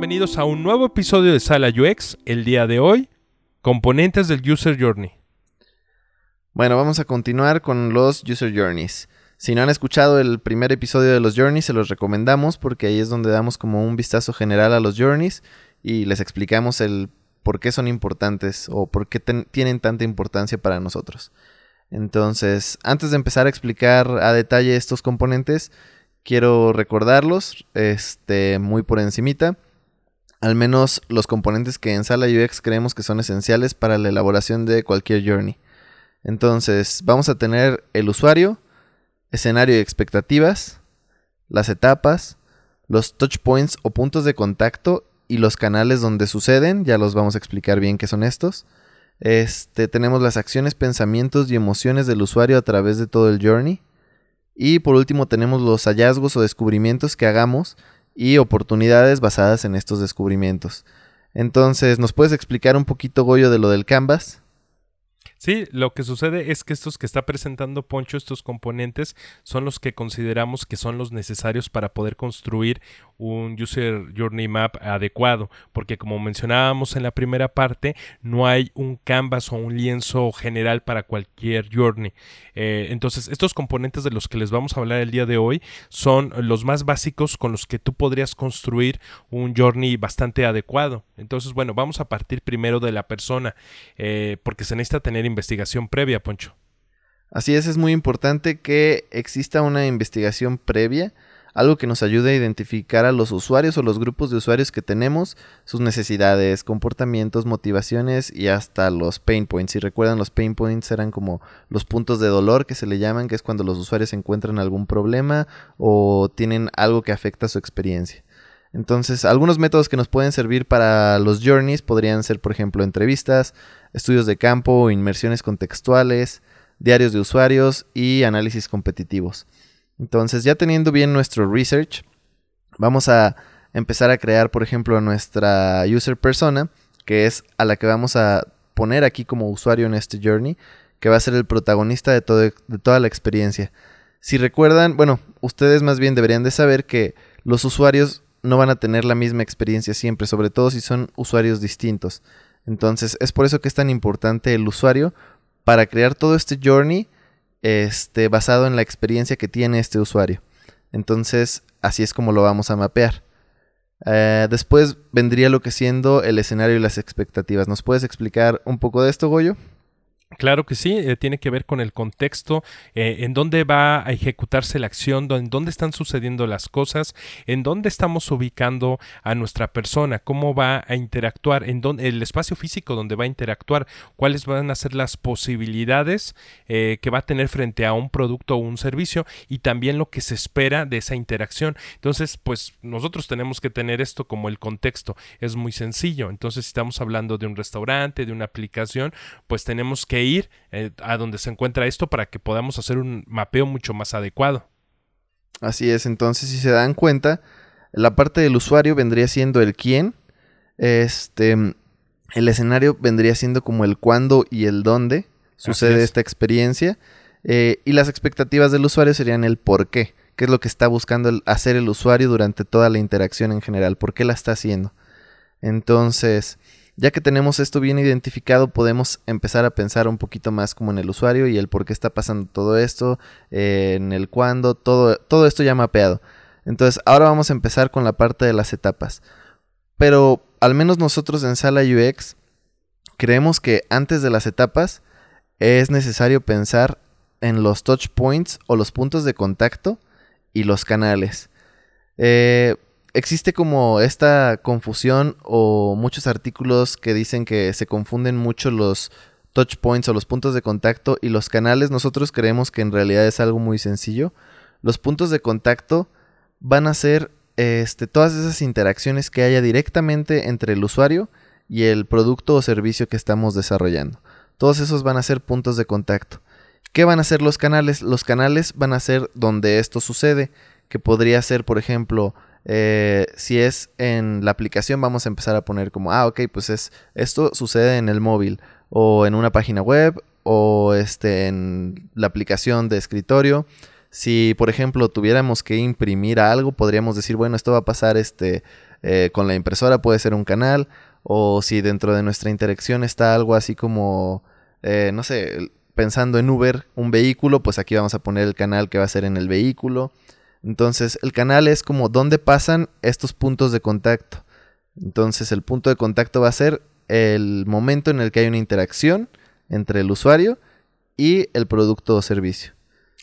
Bienvenidos a un nuevo episodio de Sala UX. El día de hoy, componentes del User Journey. Bueno, vamos a continuar con los User Journeys. Si no han escuchado el primer episodio de los Journeys, se los recomendamos porque ahí es donde damos como un vistazo general a los Journeys y les explicamos el por qué son importantes o por qué tienen tanta importancia para nosotros. Entonces, antes de empezar a explicar a detalle estos componentes, quiero recordarlos este, muy por encimita. Al menos los componentes que en Sala UX creemos que son esenciales para la elaboración de cualquier journey. Entonces, vamos a tener el usuario, escenario y expectativas, las etapas, los touch points o puntos de contacto y los canales donde suceden, ya los vamos a explicar bien qué son estos. Este, tenemos las acciones, pensamientos y emociones del usuario a través de todo el journey. Y por último tenemos los hallazgos o descubrimientos que hagamos y oportunidades basadas en estos descubrimientos. Entonces, ¿nos puedes explicar un poquito, Goyo, de lo del Canvas? Sí, lo que sucede es que estos que está presentando Poncho, estos componentes, son los que consideramos que son los necesarios para poder construir un User Journey Map adecuado, porque como mencionábamos en la primera parte, no hay un canvas o un lienzo general para cualquier journey. Eh, entonces, estos componentes de los que les vamos a hablar el día de hoy son los más básicos con los que tú podrías construir un journey bastante adecuado. Entonces, bueno, vamos a partir primero de la persona, eh, porque se necesita tener investigación previa, Poncho. Así es, es muy importante que exista una investigación previa, algo que nos ayude a identificar a los usuarios o los grupos de usuarios que tenemos, sus necesidades, comportamientos, motivaciones y hasta los pain points. Si recuerdan, los pain points eran como los puntos de dolor que se le llaman, que es cuando los usuarios encuentran algún problema o tienen algo que afecta su experiencia. Entonces, algunos métodos que nos pueden servir para los journeys podrían ser, por ejemplo, entrevistas, estudios de campo, inmersiones contextuales, diarios de usuarios y análisis competitivos. Entonces, ya teniendo bien nuestro research, vamos a empezar a crear, por ejemplo, nuestra user persona, que es a la que vamos a poner aquí como usuario en este journey, que va a ser el protagonista de, de toda la experiencia. Si recuerdan, bueno, ustedes más bien deberían de saber que los usuarios no van a tener la misma experiencia siempre, sobre todo si son usuarios distintos. Entonces, es por eso que es tan importante el usuario para crear todo este journey este, basado en la experiencia que tiene este usuario. Entonces, así es como lo vamos a mapear. Eh, después vendría lo que siendo el escenario y las expectativas. ¿Nos puedes explicar un poco de esto, Goyo? Claro que sí, eh, tiene que ver con el contexto, eh, en dónde va a ejecutarse la acción, en dónde están sucediendo las cosas, en dónde estamos ubicando a nuestra persona, cómo va a interactuar, en dónde, el espacio físico donde va a interactuar, cuáles van a ser las posibilidades eh, que va a tener frente a un producto o un servicio y también lo que se espera de esa interacción. Entonces, pues nosotros tenemos que tener esto como el contexto, es muy sencillo. Entonces, si estamos hablando de un restaurante, de una aplicación, pues tenemos que ir eh, a donde se encuentra esto para que podamos hacer un mapeo mucho más adecuado. Así es, entonces si se dan cuenta, la parte del usuario vendría siendo el quién, este, el escenario vendría siendo como el cuándo y el dónde sucede esta experiencia, eh, y las expectativas del usuario serían el por qué, qué es lo que está buscando hacer el usuario durante toda la interacción en general, por qué la está haciendo. Entonces, ya que tenemos esto bien identificado, podemos empezar a pensar un poquito más como en el usuario y el por qué está pasando todo esto, eh, en el cuándo, todo, todo esto ya mapeado. Entonces, ahora vamos a empezar con la parte de las etapas. Pero al menos nosotros en Sala UX creemos que antes de las etapas es necesario pensar en los touch points o los puntos de contacto y los canales. Eh, existe como esta confusión o muchos artículos que dicen que se confunden mucho los touch points o los puntos de contacto y los canales. Nosotros creemos que en realidad es algo muy sencillo. Los puntos de contacto van a ser este, todas esas interacciones que haya directamente entre el usuario y el producto o servicio que estamos desarrollando. Todos esos van a ser puntos de contacto. ¿Qué van a ser los canales? Los canales van a ser donde esto sucede, que podría ser, por ejemplo, eh, si es en la aplicación, vamos a empezar a poner como, ah, ok, pues es, esto sucede en el móvil o en una página web o este, en la aplicación de escritorio. Si, por ejemplo, tuviéramos que imprimir algo, podríamos decir, bueno, esto va a pasar este, eh, con la impresora puede ser un canal, o si dentro de nuestra interacción está algo así como, eh, no sé, pensando en Uber, un vehículo, pues aquí vamos a poner el canal que va a ser en el vehículo. Entonces, el canal es como dónde pasan estos puntos de contacto. Entonces, el punto de contacto va a ser el momento en el que hay una interacción entre el usuario y el producto o servicio.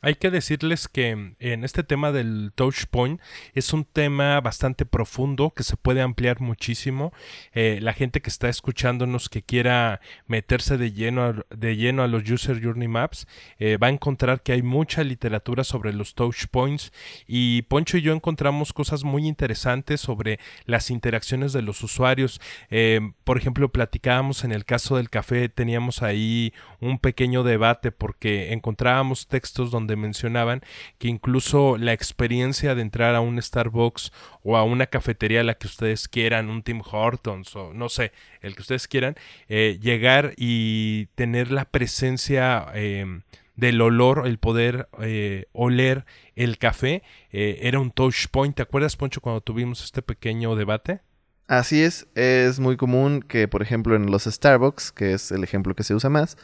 Hay que decirles que en este tema del touch point es un tema bastante profundo que se puede ampliar muchísimo. Eh, la gente que está escuchándonos que quiera meterse de lleno a, de lleno a los User Journey Maps eh, va a encontrar que hay mucha literatura sobre los touch points y Poncho y yo encontramos cosas muy interesantes sobre las interacciones de los usuarios. Eh, por ejemplo, platicábamos en el caso del café, teníamos ahí un pequeño debate porque encontrábamos textos donde mencionaban que incluso la experiencia de entrar a un Starbucks o a una cafetería, la que ustedes quieran, un Tim Hortons o no sé, el que ustedes quieran, eh, llegar y tener la presencia em, del olor, el poder eh, oler el café, eh, era un touch point. ¿Te acuerdas, Poncho, cuando tuvimos este pequeño debate? Así es, es muy común que, por ejemplo, en los Starbucks, que es el ejemplo que se usa más,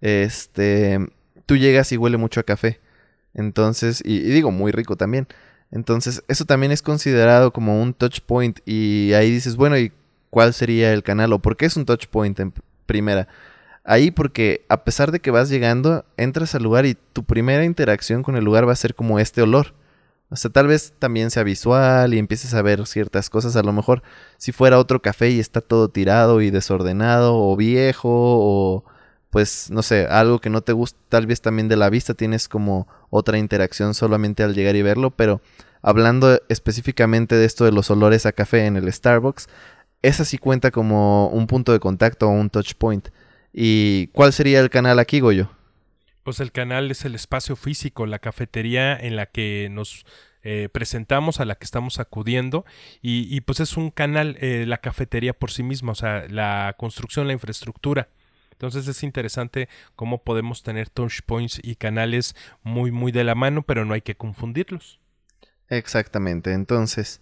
este, tú llegas y huele mucho a café. Entonces, y, digo, muy rico también. Entonces, eso también es considerado como un touch point. Y ahí dices, bueno, ¿y cuál sería el canal? ¿O por qué es un touch point en primera? Ahí porque a pesar de que vas llegando, entras al lugar y tu primera interacción con el lugar va a ser como este olor. O sea, tal vez también sea visual y empieces a ver ciertas cosas. A lo mejor si fuera otro café y está todo tirado y desordenado o viejo o pues no sé, algo que no te gusta, tal vez también de la vista tienes como otra interacción solamente al llegar y verlo, pero hablando específicamente de esto de los olores a café en el Starbucks, esa sí cuenta como un punto de contacto o un touch point. ¿Y cuál sería el canal aquí, Goyo? Pues el canal es el espacio físico, la cafetería en la que nos eh, presentamos, a la que estamos acudiendo, y, pues es un canal, eh, la cafetería por sí misma, o sea, la construcción, la infraestructura. Entonces es interesante cómo podemos tener touch points y canales muy muy de la mano, pero no hay que confundirlos. Exactamente. Entonces,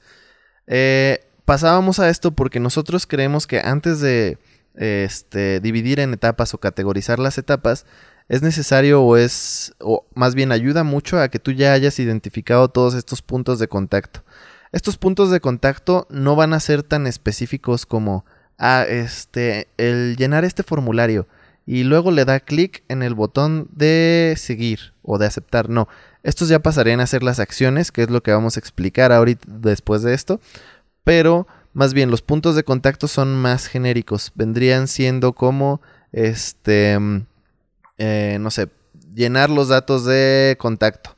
eh, pasábamos a esto porque nosotros creemos que antes de este, dividir en etapas o categorizar las etapas, es necesario o es, o más bien ayuda mucho a que tú ya hayas identificado todos estos puntos de contacto. Estos puntos de contacto no van a ser tan específicos como a este, el llenar este formulario y luego le da clic en el botón de seguir o de aceptar. No, estos ya pasarían a ser las acciones, que es lo que vamos a explicar ahorita después de esto, pero más bien los puntos de contacto son más genéricos, vendrían siendo como este, eh, no sé, llenar los datos de contacto.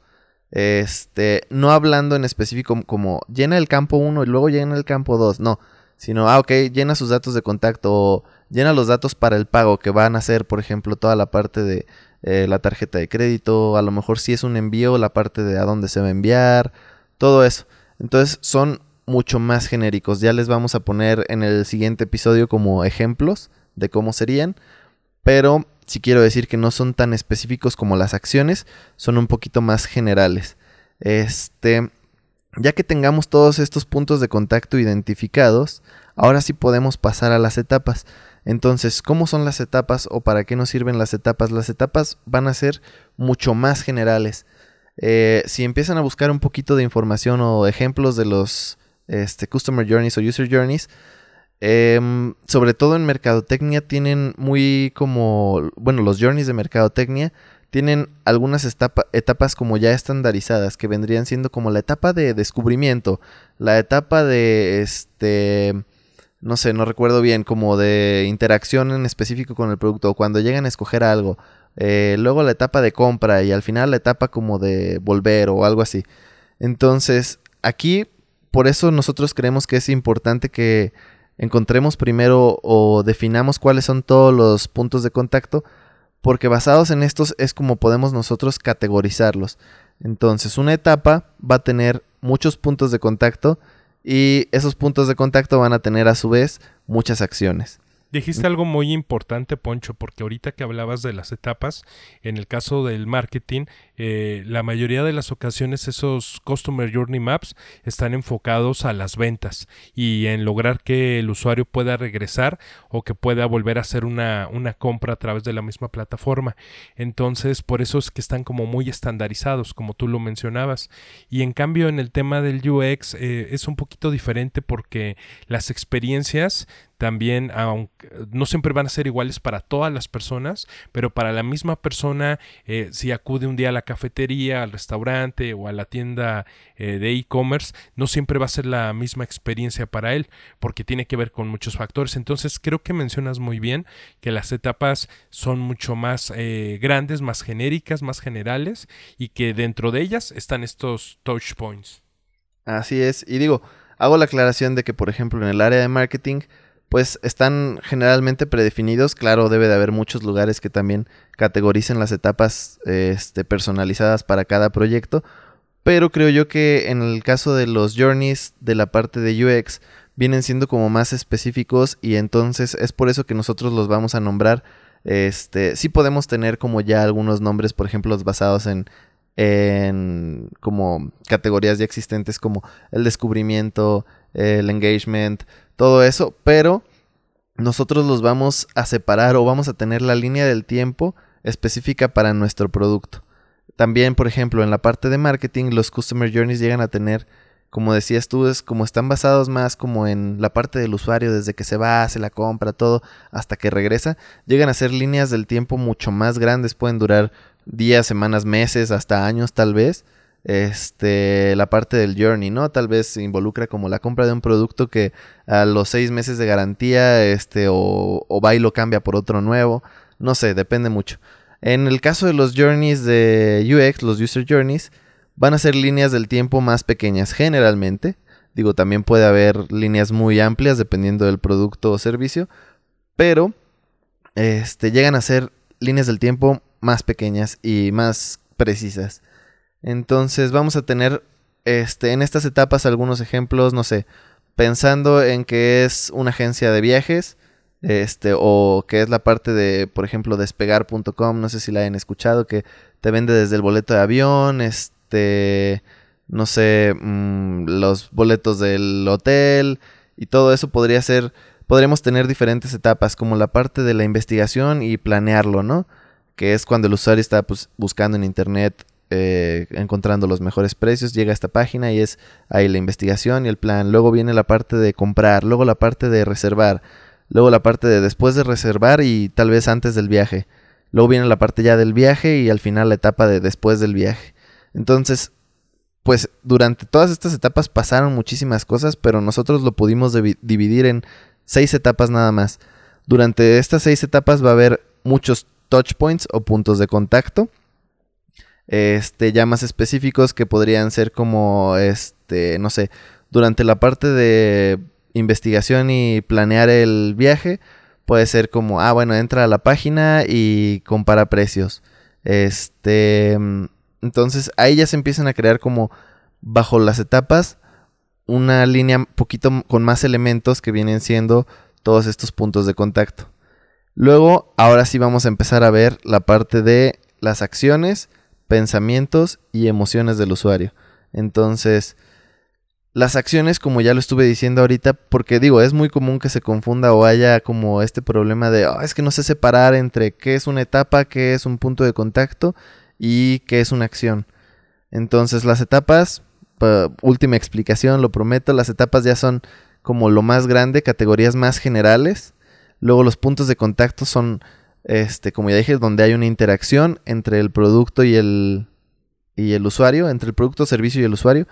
Este, no hablando en específico como llena el campo 1 y luego llena el campo 2, no sino, ah, ok, llena sus datos de contacto o llena los datos para el pago que van a ser, por ejemplo, toda la parte de eh, la tarjeta de crédito, a lo mejor si es un envío, la parte de a dónde se va a enviar, todo eso. Entonces son mucho más genéricos. Ya les vamos a poner en el siguiente episodio como ejemplos de cómo serían, pero si quiero decir que no son tan específicos como las acciones, son un poquito más generales. Este, ya que tengamos todos estos puntos de contacto identificados, ahora sí podemos pasar a las etapas. Entonces, ¿cómo son las etapas o para qué nos sirven las etapas? Las etapas van a ser mucho más generales. Eh, si empiezan a buscar un poquito de información o ejemplos de los este, Customer Journeys o User Journeys, em, sobre todo en Mercadotecnia tienen muy como, bueno, los Journeys de Mercadotecnia tienen algunas etapas como ya estandarizadas que vendrían siendo como la etapa de descubrimiento, la etapa de este no sé, no recuerdo bien, como de interacción en específico con el producto, cuando llegan a escoger algo, eh, luego la etapa de compra y al final la etapa como de volver o algo así. Entonces, aquí, por eso nosotros creemos que es importante que encontremos primero o definamos cuáles son todos los puntos de contacto porque basados en estos es como podemos nosotros categorizarlos. Entonces, una etapa va a tener muchos puntos de contacto y esos puntos de contacto van a tener a su vez muchas acciones. Dijiste algo muy importante, Poncho, porque ahorita que hablabas de las etapas, en el caso del marketing, eh, la mayoría de las ocasiones esos Customer Journey Maps están enfocados a las ventas y en lograr que el usuario pueda regresar o que pueda volver a hacer una, una compra a través de la misma plataforma. Entonces, por eso es que están como muy estandarizados, como tú lo mencionabas. Y en cambio, en el tema del UX eh, es un poquito diferente porque las experiencias también, aunque no siempre van a ser iguales para todas las personas, pero para la misma persona, eh, si acude un día a la cafetería, al restaurante o a la tienda eh, de e-commerce, no siempre va a ser la misma experiencia para él, porque tiene que ver con muchos factores. Entonces, creo que mencionas muy bien que las etapas son mucho más eh, grandes, más genéricas, más generales, y que dentro de ellas están estos touch points. Así es, y digo, hago la aclaración de que, por ejemplo, en el área de marketing, pues están generalmente predefinidos. Claro, debe de haber muchos lugares que también categoricen las etapas este, personalizadas para cada proyecto. Pero creo yo que en el caso de los journeys de la parte de UX vienen siendo como más específicos y entonces es por eso que nosotros los vamos a nombrar. Este, sí podemos tener como ya algunos nombres, por ejemplo, basados en, en como categorías ya existentes como el descubrimiento, el engagement, todo eso, pero nosotros los vamos a separar o vamos a tener la línea del tiempo específica para nuestro producto. También, por ejemplo, en la parte de marketing, los customer journeys llegan a tener, como decías tú, es como están basados más como en la parte del usuario, desde que se va, hace la compra, todo, hasta que regresa, llegan a ser líneas del tiempo mucho más grandes, pueden durar días, semanas, meses, hasta años tal vez este, la parte del journey, ¿no? Tal vez involucra como la compra de un producto que a los seis meses de garantía, este, o, o va y lo cambia por otro nuevo, no sé, depende mucho. En el caso de los journeys de UX, los user journeys, van a ser líneas del tiempo más pequeñas generalmente. Digo, también puede haber líneas muy amplias dependiendo del producto o servicio, pero este, llegan a ser líneas del tiempo más pequeñas y más precisas. Entonces vamos a tener este, en estas etapas algunos ejemplos, no sé, pensando en que es una agencia de viajes, este, o que es la parte de, por ejemplo, despegar.com, no sé si la hayan escuchado, que te vende desde el boleto de avión, este, no sé, mm, los boletos del hotel y todo eso podría ser, podríamos tener diferentes etapas, como la parte de la investigación y planearlo, ¿no? Que es cuando el usuario está pues, buscando en internet eh, encontrando los mejores precios, llega a esta página y es ahí la investigación y el plan. Luego viene la parte de comprar, luego la parte de reservar, luego la parte de después de reservar y tal vez antes del viaje. Luego viene la parte ya del viaje y al final la etapa de después del viaje. Entonces, pues durante todas estas etapas pasaron muchísimas cosas, pero nosotros lo pudimos dividir en seis etapas nada más. Durante estas seis etapas va a haber muchos touch points o puntos de contacto este, ya más específicos que podrían ser como, este, no sé, durante la parte de investigación y planear el viaje, puede ser como, ah, bueno, entra a la página y compara precios. Este, entonces ahí ya se empiezan a crear como bajo las etapas una línea poquito con más elementos que vienen siendo todos estos puntos de contacto. Luego, ahora sí vamos a empezar a ver la parte de las acciones pensamientos y emociones del usuario. Entonces, las acciones, como ya lo estuve diciendo ahorita, porque digo, es muy común que se confunda o haya como este problema de, oh, es que no sé separar entre qué es una etapa, qué es un punto de contacto y qué es una acción. Entonces, las etapas, última explicación, lo prometo, las etapas ya son como lo más grande, categorías más generales. Luego los puntos de contacto son este, como ya dije, donde hay una interacción entre el producto y el, y el usuario, entre el producto, servicio y el usuario.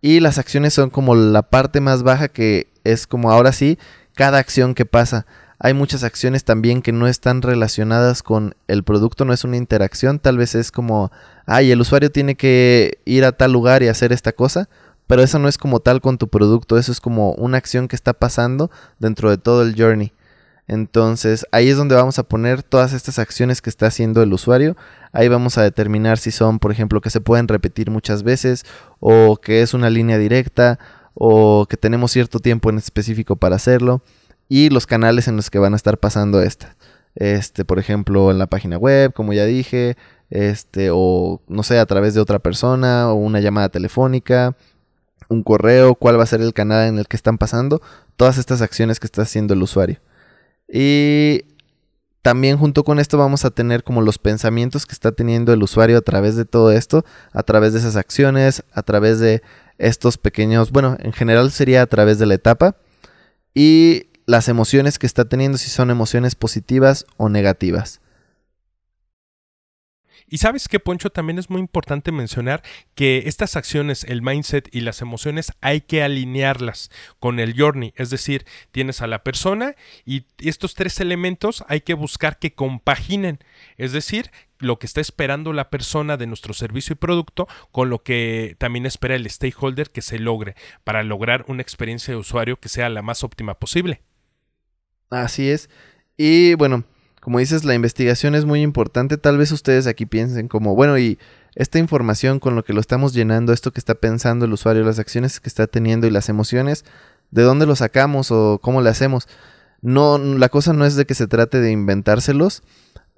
Y las acciones son como la parte más baja que es como ahora sí, cada acción que pasa. Hay muchas acciones también que no están relacionadas con el producto, no es una interacción, tal vez es como, ay, el usuario tiene que ir a tal lugar y hacer esta cosa, pero eso no es como tal con tu producto, eso es como una acción que está pasando dentro de todo el journey. Entonces ahí es donde vamos a poner todas estas acciones que está haciendo el usuario. Ahí vamos a determinar si son, por ejemplo, que se pueden repetir muchas veces o que es una línea directa o que tenemos cierto tiempo en específico para hacerlo y los canales en los que van a estar pasando estas. Este, por ejemplo, en la página web, como ya dije, este, o no sé, a través de otra persona, o una llamada telefónica, un correo, cuál va a ser el canal en el que están pasando, todas estas acciones que está haciendo el usuario. Y también junto con esto vamos a tener como los pensamientos que está teniendo el usuario a través de todo esto, a través de esas acciones, a través de estos pequeños, bueno, en general sería a través de la etapa y las emociones que está teniendo, si son emociones positivas o negativas. Y sabes que, Poncho, también es muy importante mencionar que estas acciones, el mindset y las emociones, hay que alinearlas con el journey. Es decir, tienes a la persona y estos tres elementos hay que buscar que compaginen. Es decir, lo que está esperando la persona de nuestro servicio y producto con lo que también espera el stakeholder que se logre para lograr una experiencia de usuario que sea la más óptima posible. Así es. Y bueno, como dices, la investigación es muy importante. Tal vez ustedes aquí piensen como, bueno, y esta información con lo que lo estamos llenando, esto que está pensando el usuario, las acciones que está teniendo y las emociones, ¿de dónde lo sacamos o cómo le hacemos? No, la cosa no es de que se trate de inventárselos.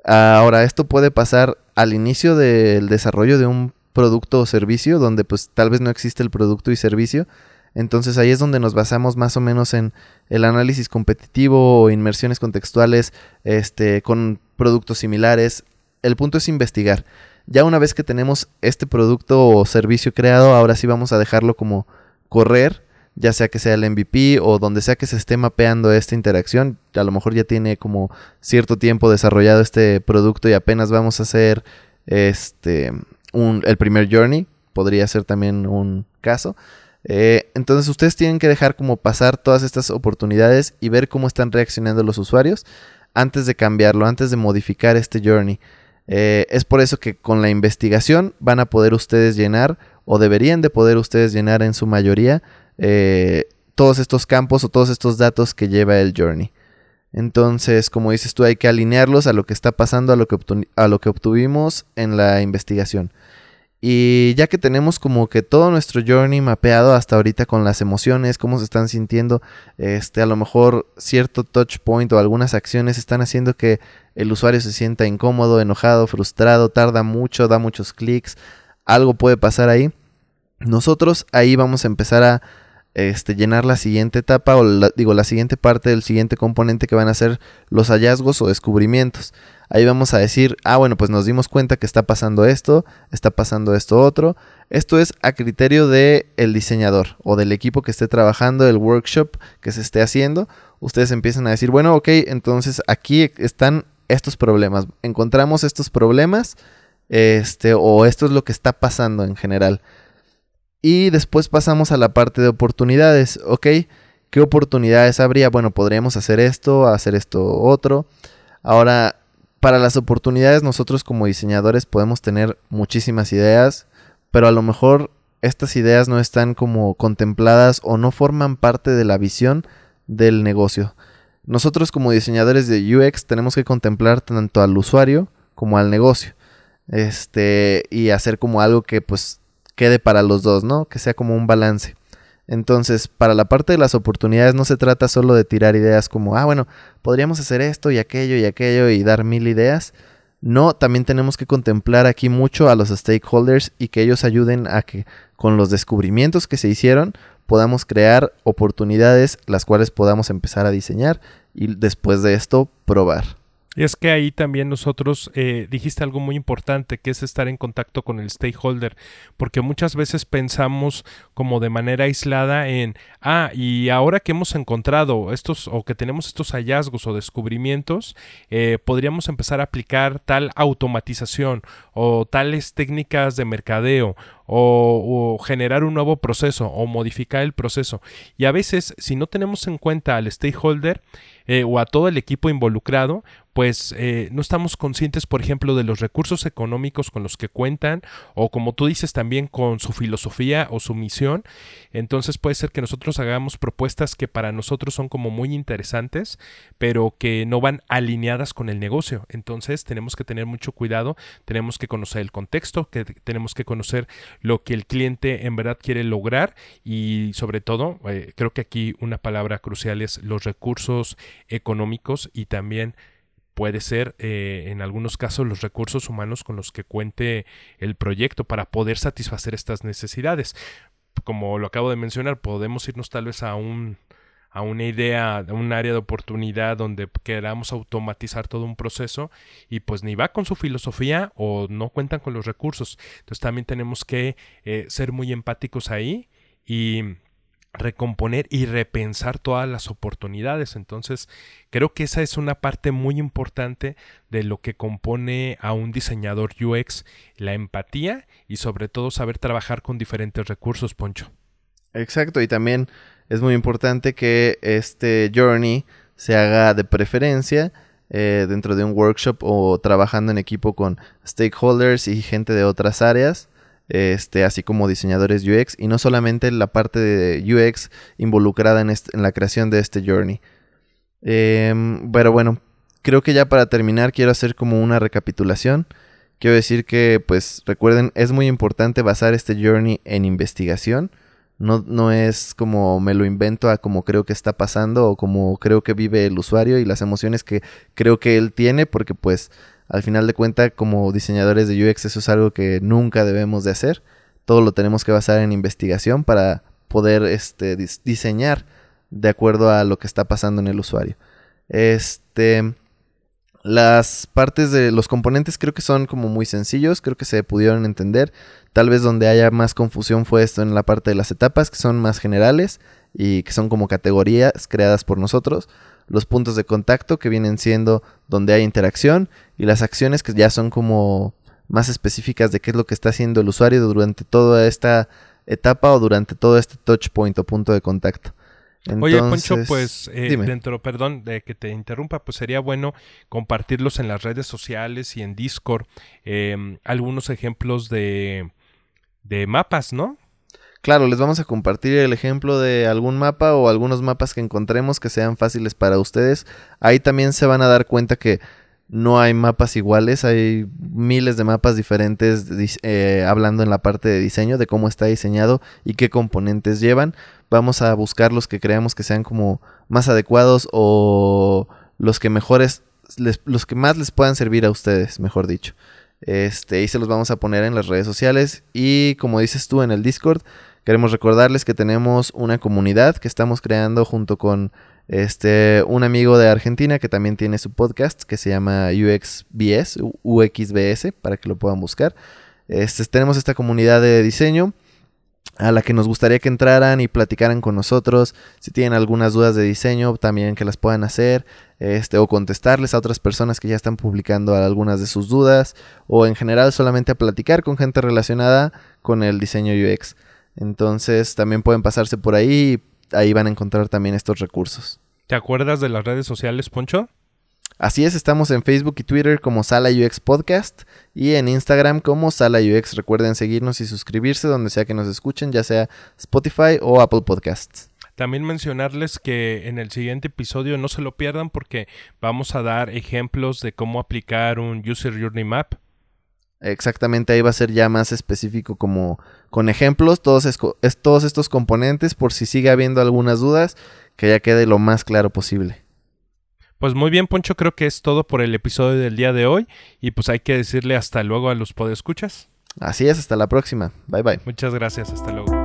Ahora, esto puede pasar al inicio del desarrollo de un producto o servicio, donde pues tal vez no existe el producto y servicio, entonces ahí es donde nos basamos más o menos en el análisis competitivo o inmersiones contextuales este, con productos similares. El punto es investigar. Ya una vez que tenemos este producto o servicio creado, ahora sí vamos a dejarlo como correr, ya sea que sea el MVP o donde sea que se esté mapeando esta interacción. A lo mejor ya tiene como cierto tiempo desarrollado este producto y apenas vamos a hacer este el primer journey. Podría ser también un caso. Eh, entonces ustedes tienen que dejar como pasar todas estas oportunidades y ver cómo están reaccionando los usuarios antes de cambiarlo, antes de modificar este journey. Eh, es por eso que con la investigación van a poder ustedes llenar o deberían de poder ustedes llenar en su mayoría eh, todos estos campos o todos estos datos que lleva el journey. Entonces, como dices tú, hay que alinearlos a lo que está pasando, a lo que, a lo que obtuvimos en la investigación. Y ya que tenemos como que todo nuestro journey mapeado hasta ahorita con las emociones, cómo se están sintiendo, este, a lo mejor cierto touch point o algunas acciones están haciendo que el usuario se sienta incómodo, enojado, frustrado, tarda mucho, da muchos clics, algo puede pasar ahí. Nosotros ahí vamos a empezar a este, llenar la siguiente etapa o digo la siguiente parte del siguiente componente que van a ser los hallazgos o descubrimientos. Ahí vamos a decir, ah, bueno, pues nos dimos cuenta que está pasando esto, está pasando esto otro. Esto es a criterio del el diseñador o del equipo que esté trabajando, el workshop que se esté haciendo. Ustedes empiezan a decir, bueno, ok, entonces aquí están estos problemas. Encontramos estos problemas, este, o esto es lo que está pasando en general. Y después pasamos a la parte de oportunidades, ¿ok? ¿Qué oportunidades habría? Bueno, podríamos hacer esto, hacer esto otro. Ahora, para las oportunidades nosotros como diseñadores podemos tener muchísimas ideas, pero a lo mejor estas ideas no están como contempladas o no forman parte de la visión del negocio. Nosotros como diseñadores de UX tenemos que contemplar tanto al usuario como al negocio. Este, y hacer como algo que pues quede para los dos, ¿no? Que sea como un balance. Entonces, para la parte de las oportunidades no se trata solo de tirar ideas como, ah, bueno, podríamos hacer esto y aquello y aquello y dar mil ideas. No, también tenemos que contemplar aquí mucho a los stakeholders y que ellos ayuden a que con los descubrimientos que se hicieron podamos crear oportunidades las cuales podamos empezar a diseñar y después de esto probar. Es que ahí también nosotros eh, dijiste algo muy importante, que es estar en contacto con el stakeholder, porque muchas veces pensamos como de manera aislada en, ah, y ahora que hemos encontrado estos o que tenemos estos hallazgos o descubrimientos, eh, podríamos empezar a aplicar tal automatización o tales técnicas de mercadeo o, generar un nuevo proceso o modificar el proceso. Y a veces, si no tenemos en cuenta al stakeholder eh, o a todo el equipo involucrado, pues eh, no estamos conscientes, por ejemplo, de los recursos económicos con los que cuentan o como tú dices también con su filosofía o su misión. Entonces puede ser que nosotros hagamos propuestas que para nosotros son como muy interesantes, pero que no van alineadas con el negocio. Entonces tenemos que tener mucho cuidado, tenemos que conocer el contexto, que tenemos que conocer lo que el cliente en verdad quiere lograr y sobre todo, eh, creo que aquí una palabra crucial es los recursos económicos y también puede ser eh, en algunos casos los recursos humanos con los que cuente el proyecto para poder satisfacer estas necesidades. Como lo acabo de mencionar, podemos irnos tal vez a un a una idea, a un área de oportunidad donde queramos automatizar todo un proceso y pues ni va con su filosofía o no cuentan con los recursos. Entonces también tenemos que eh, ser muy empáticos ahí y recomponer y repensar todas las oportunidades. Entonces, creo que esa es una parte muy importante de lo que compone a un diseñador UX, la empatía y sobre todo saber trabajar con diferentes recursos, Poncho. Exacto, y también es muy importante que este journey se haga de preferencia eh, dentro de un workshop o trabajando en equipo con stakeholders y gente de otras áreas, este, así como diseñadores UX, y no solamente la parte de UX involucrada en, la creación de este journey. Em, pero bueno, creo que ya para terminar quiero hacer como una recapitulación. Quiero decir que, pues recuerden, es muy importante basar este journey en investigación no, no es como me lo invento a como creo que está pasando o como creo que vive el usuario y las emociones que creo que él tiene, porque pues al final de cuentas como diseñadores de UX eso es algo que nunca debemos de hacer. Todo lo tenemos que basar en investigación para poder este, diseñar de acuerdo a lo que está pasando en el usuario. Este, las partes de los componentes creo que son como muy sencillos, creo que se pudieron entender. Tal vez donde haya más confusión fue esto en la parte de las etapas, que son más generales y que son como categorías creadas por nosotros. Los puntos de contacto, que vienen siendo donde hay interacción, y las acciones, que ya son como más específicas de qué es lo que está haciendo el usuario durante toda esta etapa o durante todo este touch point o punto de contacto. Oye, Poncho, pues eh, dentro, perdón, de que te interrumpa, pues sería bueno compartirlos en las redes sociales y en Discord em, algunos ejemplos de, de mapas, ¿no? Claro, les vamos a compartir el ejemplo de algún mapa o algunos mapas que encontremos que sean fáciles para ustedes. Ahí también se van a dar cuenta que no hay mapas iguales, hay miles de mapas diferentes eh, hablando en la parte de diseño, de cómo está diseñado y qué componentes llevan. Vamos a buscar los que creamos que sean como más adecuados o los que mejores, los que más les puedan servir a ustedes, mejor dicho. Este, y se los vamos a poner en las redes sociales. Y como dices tú en el Discord, queremos recordarles que tenemos una comunidad que estamos creando junto con este, un amigo de Argentina que también tiene su podcast que se llama UXBS, UXBS, para que lo puedan buscar. Este, tenemos esta comunidad de diseño a la que nos gustaría que entraran y platicaran con nosotros. Si tienen algunas dudas de diseño, también que las puedan hacer. Este, o contestarles a otras personas que ya están publicando algunas de sus dudas. O en general solamente a platicar con gente relacionada con el diseño UX. Entonces también pueden pasarse por ahí y ahí van a encontrar también estos recursos. ¿Te acuerdas de las redes sociales, Poncho? Así es, estamos en Facebook y Twitter como Sala UX Podcast y en Instagram como Sala UX. Recuerden seguirnos y suscribirse donde sea que nos escuchen, ya sea Spotify o Apple Podcasts. También mencionarles que en el siguiente episodio no se lo pierdan porque vamos a dar ejemplos de cómo aplicar un User Journey Map. Exactamente, ahí va a ser ya más específico como con ejemplos, todos, todos estos componentes por si sigue habiendo algunas dudas, que ya quede lo más claro posible. Pues muy bien, Poncho, creo que es todo por el episodio del día de hoy. Y pues hay que decirle hasta luego a los podescuchas. Así es, hasta la próxima. Bye bye. Muchas gracias, hasta luego.